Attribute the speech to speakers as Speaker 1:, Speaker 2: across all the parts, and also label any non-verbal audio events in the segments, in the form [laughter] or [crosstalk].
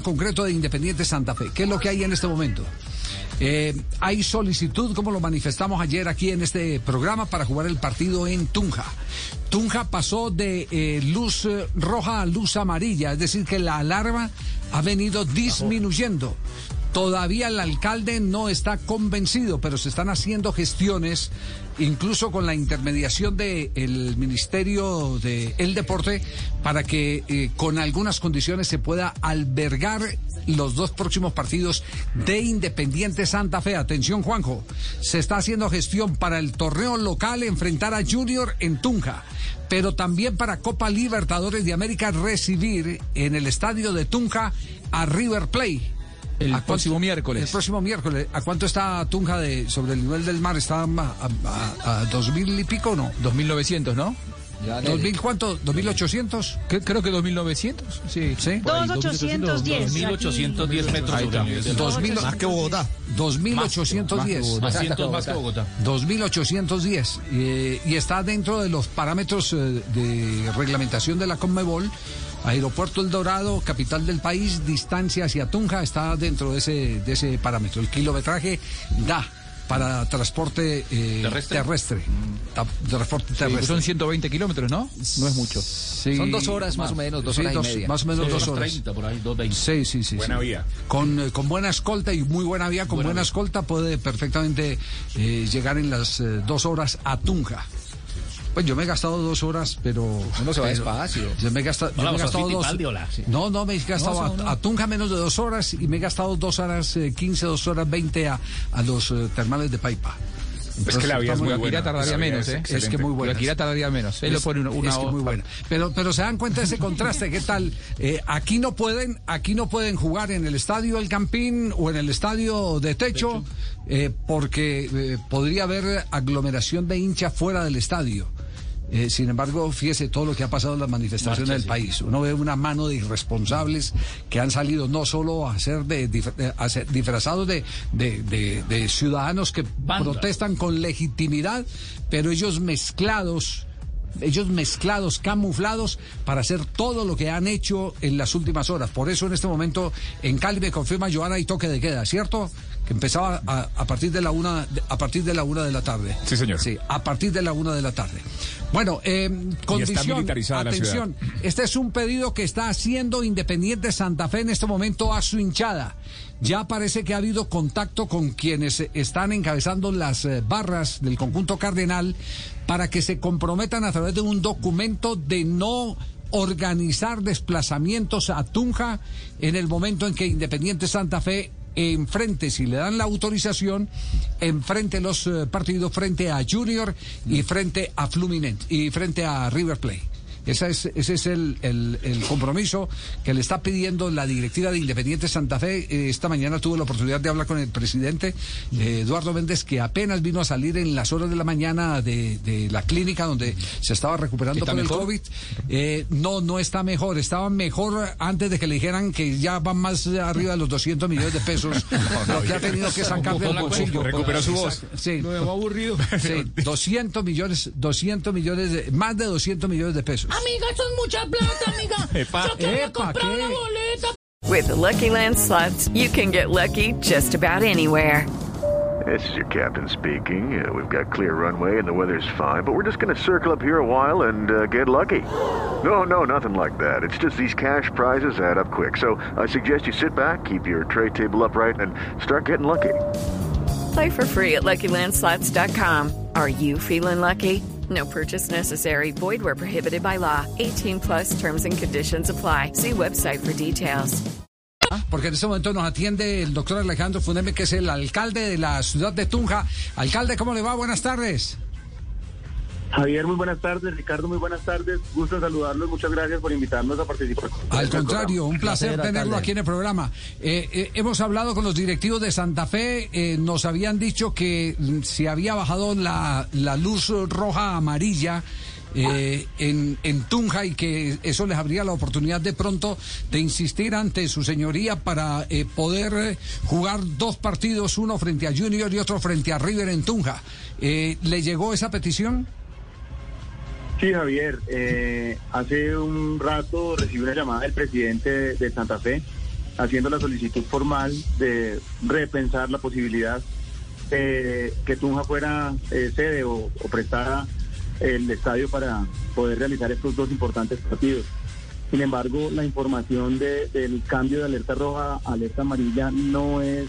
Speaker 1: Concreto de Independiente Santa Fe. ¿Qué es lo que hay en este momento? Eh, hay solicitud, como lo manifestamos ayer aquí en este programa, para jugar el partido en Tunja. Tunja pasó de eh, luz eh, roja a luz amarilla, es decir, que la alarma ha venido disminuyendo. Todavía el alcalde no está convencido, pero se están haciendo gestiones, incluso con la intermediación del Ministerio del el Deporte, para que eh, con algunas condiciones se pueda albergar los dos próximos partidos de Independiente Santa Fe. Atención, Juanjo, se está haciendo gestión para el torneo local, enfrentar a Junior en Tunja, pero también para Copa Libertadores de América recibir en el estadio de Tunja a River Plate.
Speaker 2: El
Speaker 1: ¿A cuánto-
Speaker 2: próximo miércoles.
Speaker 1: El próximo miércoles. ¿A cuánto está Tunja de, sobre el nivel del mar? ¿Está a, a, a dos mil y pico o no?
Speaker 2: 2900, ¿no?
Speaker 1: ¿Dos mil cuánto? ¿Dos mil ochocientos?
Speaker 2: Cre- Creo que 2900. Sí.
Speaker 1: ¿Sí?
Speaker 2: Por ahí,
Speaker 3: 2810.
Speaker 4: 1810 metros
Speaker 2: Ahí
Speaker 4: sobre el nivel del
Speaker 1: Dos
Speaker 4: mar.
Speaker 1: mil-
Speaker 3: Más que Bogotá.
Speaker 1: 2.810.
Speaker 4: 200 más que Bogotá.
Speaker 1: 2.810. eh, y está dentro de los parámetros eh, de reglamentación de la Conmebol. Aeropuerto El Dorado, capital del país, distancia hacia Tunja, está dentro de ese, de ese parámetro. El kilometraje da para transporte eh,
Speaker 4: ¿Terrestre?
Speaker 1: terrestre.
Speaker 2: Sí,
Speaker 1: terrestre.
Speaker 2: son 120 kilómetros, ¿no? No es mucho.
Speaker 1: Sí,
Speaker 5: Son dos horas más o menos, dos
Speaker 1: sí,
Speaker 5: horas y media.
Speaker 1: Más o menos dos
Speaker 4: Dos
Speaker 1: horas.
Speaker 4: 30 por ahí, 220.
Speaker 1: Sí, sí, sí.
Speaker 4: Buena
Speaker 1: sí.
Speaker 4: vía.
Speaker 1: Con, eh, con buena escolta y muy buena vía, con buena, escolta puede perfectamente eh, llegar en las eh, dos horas a Tunja. Pues yo me he gastado dos horas, pero...
Speaker 5: Uno se va despacio.
Speaker 1: Yo me he gastado, yo
Speaker 4: Hola,
Speaker 1: me he
Speaker 4: ¿vos sos
Speaker 1: gastado dos...
Speaker 4: Fittipaldi, hola? Sí.
Speaker 1: No, no, me he gastado
Speaker 5: No,
Speaker 1: a, a Tunja menos de dos horas y me he gastado dos horas eh, 15, dos horas 20 a, a los eh, termales de Paipa.
Speaker 4: Es que la vía es muy buena.
Speaker 2: Guaquira tardaría menos,
Speaker 4: es
Speaker 2: ¿eh?
Speaker 1: Es que muy buena.
Speaker 2: Guaquira tardaría menos. Él lo
Speaker 1: Es-
Speaker 2: pone una, una
Speaker 1: es que muy buena. Pero, pero se dan cuenta de ese contraste. ¿Qué tal? Eh, aquí no pueden, aquí no pueden jugar en el estadio El Campín o en el estadio de techo, eh, porque eh, podría haber aglomeración de hinchas fuera del estadio. Eh, sin embargo, fíjese todo lo que ha pasado en las manifestaciones
Speaker 4: Marcha,
Speaker 1: del
Speaker 4: sí.
Speaker 1: país. Uno ve una mano de irresponsables que han salido no solo a ser de, eh, a ser disfrazados de, de- de- de ciudadanos que
Speaker 4: Banda.
Speaker 1: protestan con legitimidad, pero ellos mezclados ellos mezclados, camuflados, para hacer todo lo que han hecho en las últimas horas. Por eso en este momento en Cali me confirma Joana y toque de queda, ¿cierto? Empezaba a, a partir de la una de- a partir de la una de la tarde.
Speaker 6: Sí, señor.
Speaker 1: Sí, a partir de la una de la tarde. Bueno, eh, condición,
Speaker 6: militarizada la
Speaker 1: atención, este es un pedido que está haciendo Independiente Santa Fe en este momento a su hinchada. Ya parece que ha habido contacto con quienes están encabezando las eh, barras del conjunto cardenal para que se comprometan a través de un documento de no organizar desplazamientos a Tunja en el momento en que Independiente Santa Fe enfrente, si le dan la autorización, enfrente los eh, partidos frente a Junior y frente a Fluminense y frente a River Plate. Esa es, ese es el, el- el compromiso que le está pidiendo la directiva de Independiente Santa Fe. Eh, esta mañana tuve la oportunidad de hablar con el presidente eh, Eduardo Méndez, que apenas vino a salir en las horas de la mañana de, de la clínica donde se estaba recuperando
Speaker 2: ¿Está
Speaker 1: por el? COVID. Eh, no, no está mejor. Estaba mejor antes de que le dijeran que ya van más arriba de los 200 millones de pesos, [laughs] lo que ha tenido que sacar del bolsillo.
Speaker 6: Recuperó su voz.
Speaker 1: Sí.
Speaker 2: aburrido.
Speaker 1: Sí, [laughs] 200 millones, 200 millones, de, más de 200 millones de pesos.
Speaker 3: Amiga, eso es mucha plata, amiga. [laughs]
Speaker 6: Epa.
Speaker 3: Yo quería
Speaker 1: Epa,
Speaker 3: comprar
Speaker 1: ¿qué?
Speaker 3: una boleta.
Speaker 7: With the Lucky Land slots, you can get lucky just about anywhere.
Speaker 8: This is your captain speaking. Uh, we've got clear runway and the weather's fine, but we're just going to circle up here a while and uh, get lucky. No, no, nothing like that. It's just these cash prizes add up quick. So I suggest you sit back, keep your tray table upright, and start getting lucky.
Speaker 7: Play for free at LuckyLandSlots.com. Are you feeling lucky? No purchase necessary. Void where prohibited by law. 18 plus terms and conditions apply. See website for details.
Speaker 1: Porque en este momento nos atiende el doctor Alejandro Funeme, que es el alcalde de la ciudad de Tunja. Alcalde, ¿cómo le va? Buenas tardes.
Speaker 5: Javier, muy buenas tardes. Ricardo, muy buenas tardes. Gusto saludarlos. Muchas gracias por invitarnos a participar.
Speaker 1: Al contrario, un placer tenerlo aquí en el programa. Eh, eh, hemos hablado con los directivos de Santa Fe, eh, nos habían dicho que mm, se había bajado la, la luz roja amarilla. eh, en, en Tunja y que eso les habría la oportunidad de pronto de insistir ante su señoría para eh, poder eh, jugar dos partidos, uno frente a Junior y otro frente a River en Tunja. Eh, ¿Le llegó esa petición?
Speaker 5: Sí, Javier. eh, hace un rato recibí una llamada del presidente de, Santa Fe haciendo la solicitud formal de repensar la posibilidad de que Tunja fuera eh, sede o, o prestara el estadio para poder realizar estos dos importantes partidos. Sin embargo, la información de- del cambio de alerta roja a alerta amarilla no es,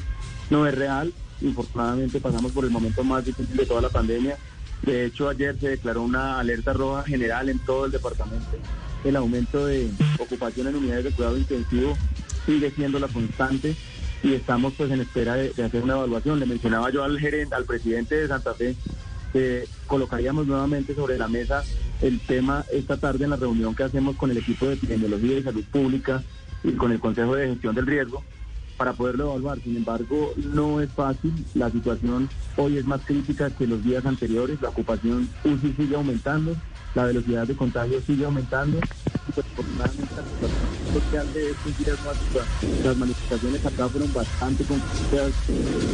Speaker 5: no es real. Infortunadamente pasamos por el momento más difícil de toda la pandemia. De hecho, ayer se declaró una alerta roja general en todo el departamento. El aumento de ocupación en unidades de cuidado intensivo sigue siendo la constante y estamos pues en espera de, hacer una evaluación. Le mencionaba yo al gerente, al presidente de Santa Fe, que colocaríamos nuevamente sobre la mesa el tema esta tarde en la reunión que hacemos con el equipo de epidemiología y salud pública y con el Consejo de Gestión del Riesgo para poderlo evaluar. Sin embargo, no es fácil. La situación hoy es más crítica que los días anteriores. La ocupación UCI sigue aumentando, la velocidad de contagio sigue aumentando. Las manifestaciones acá fueron bastante complejas,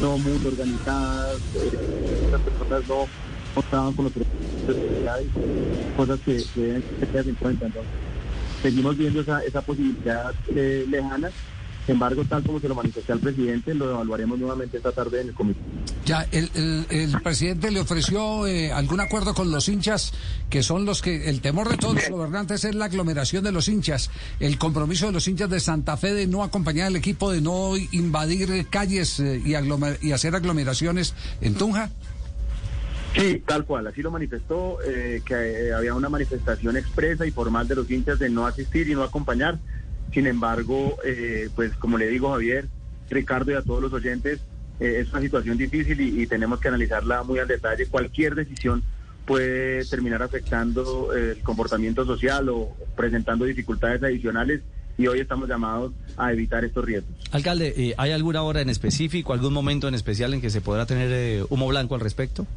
Speaker 5: no muy organizadas. eh, las personas no, estaban con los cosas que, que deben tener en cuenta. Seguimos viendo esa, esa posibilidad eh, lejana. Sin embargo, tal como se lo manifesté al presidente, lo evaluaremos nuevamente esta tarde en el comité.
Speaker 1: Ya, el, el- el presidente le ofreció eh, algún acuerdo con los hinchas, que son los que, el temor de todos los gobernantes es la aglomeración de los hinchas, el compromiso de los hinchas de Santa Fe de no acompañar al equipo, de no invadir calles eh, y, aglomer- y hacer aglomeraciones en Tunja.
Speaker 5: Sí, tal cual, así lo manifestó, eh, que eh, había una manifestación expresa y formal de los hinchas de no asistir y no acompañar. Sin embargo, eh, pues como le digo Javier, Ricardo y a todos los oyentes, eh, es una situación difícil y, y tenemos que analizarla muy al detalle. Cualquier decisión puede terminar afectando eh, el comportamiento social o presentando dificultades adicionales y hoy estamos llamados a evitar estos riesgos.
Speaker 6: Alcalde, eh, ¿hay alguna hora en específico, algún momento en especial en que se podrá tener humo blanco al respecto?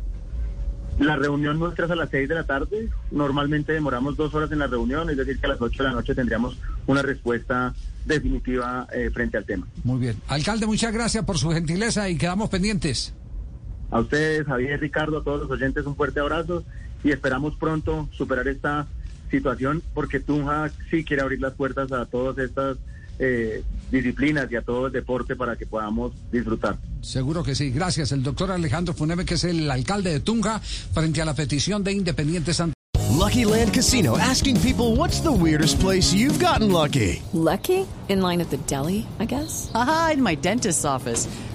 Speaker 5: La reunión nuestra es a las 6 de la tarde. Normalmente demoramos dos horas en la reunión, es decir, que a las 8 de la noche tendríamos una respuesta definitiva eh, frente al tema.
Speaker 1: Muy bien. Alcalde, muchas gracias por su gentileza y quedamos pendientes.
Speaker 5: A ustedes, Javier, Ricardo, a todos los oyentes, un fuerte abrazo y esperamos pronto superar esta situación porque Tunja sí quiere abrir las puertas a todas estas eh, disciplinas y a todo el deporte para que podamos disfrutar.
Speaker 1: Seguro que sí. Gracias. El doctor Alejandro Funeme, que es el alcalde de Tunja, frente a la petición de Independiente Santa
Speaker 9: Lucky Land Casino asking people what's the weirdest place you've gotten lucky?
Speaker 7: Lucky? In line at the deli, I guess?
Speaker 10: Aha, in my dentist's office.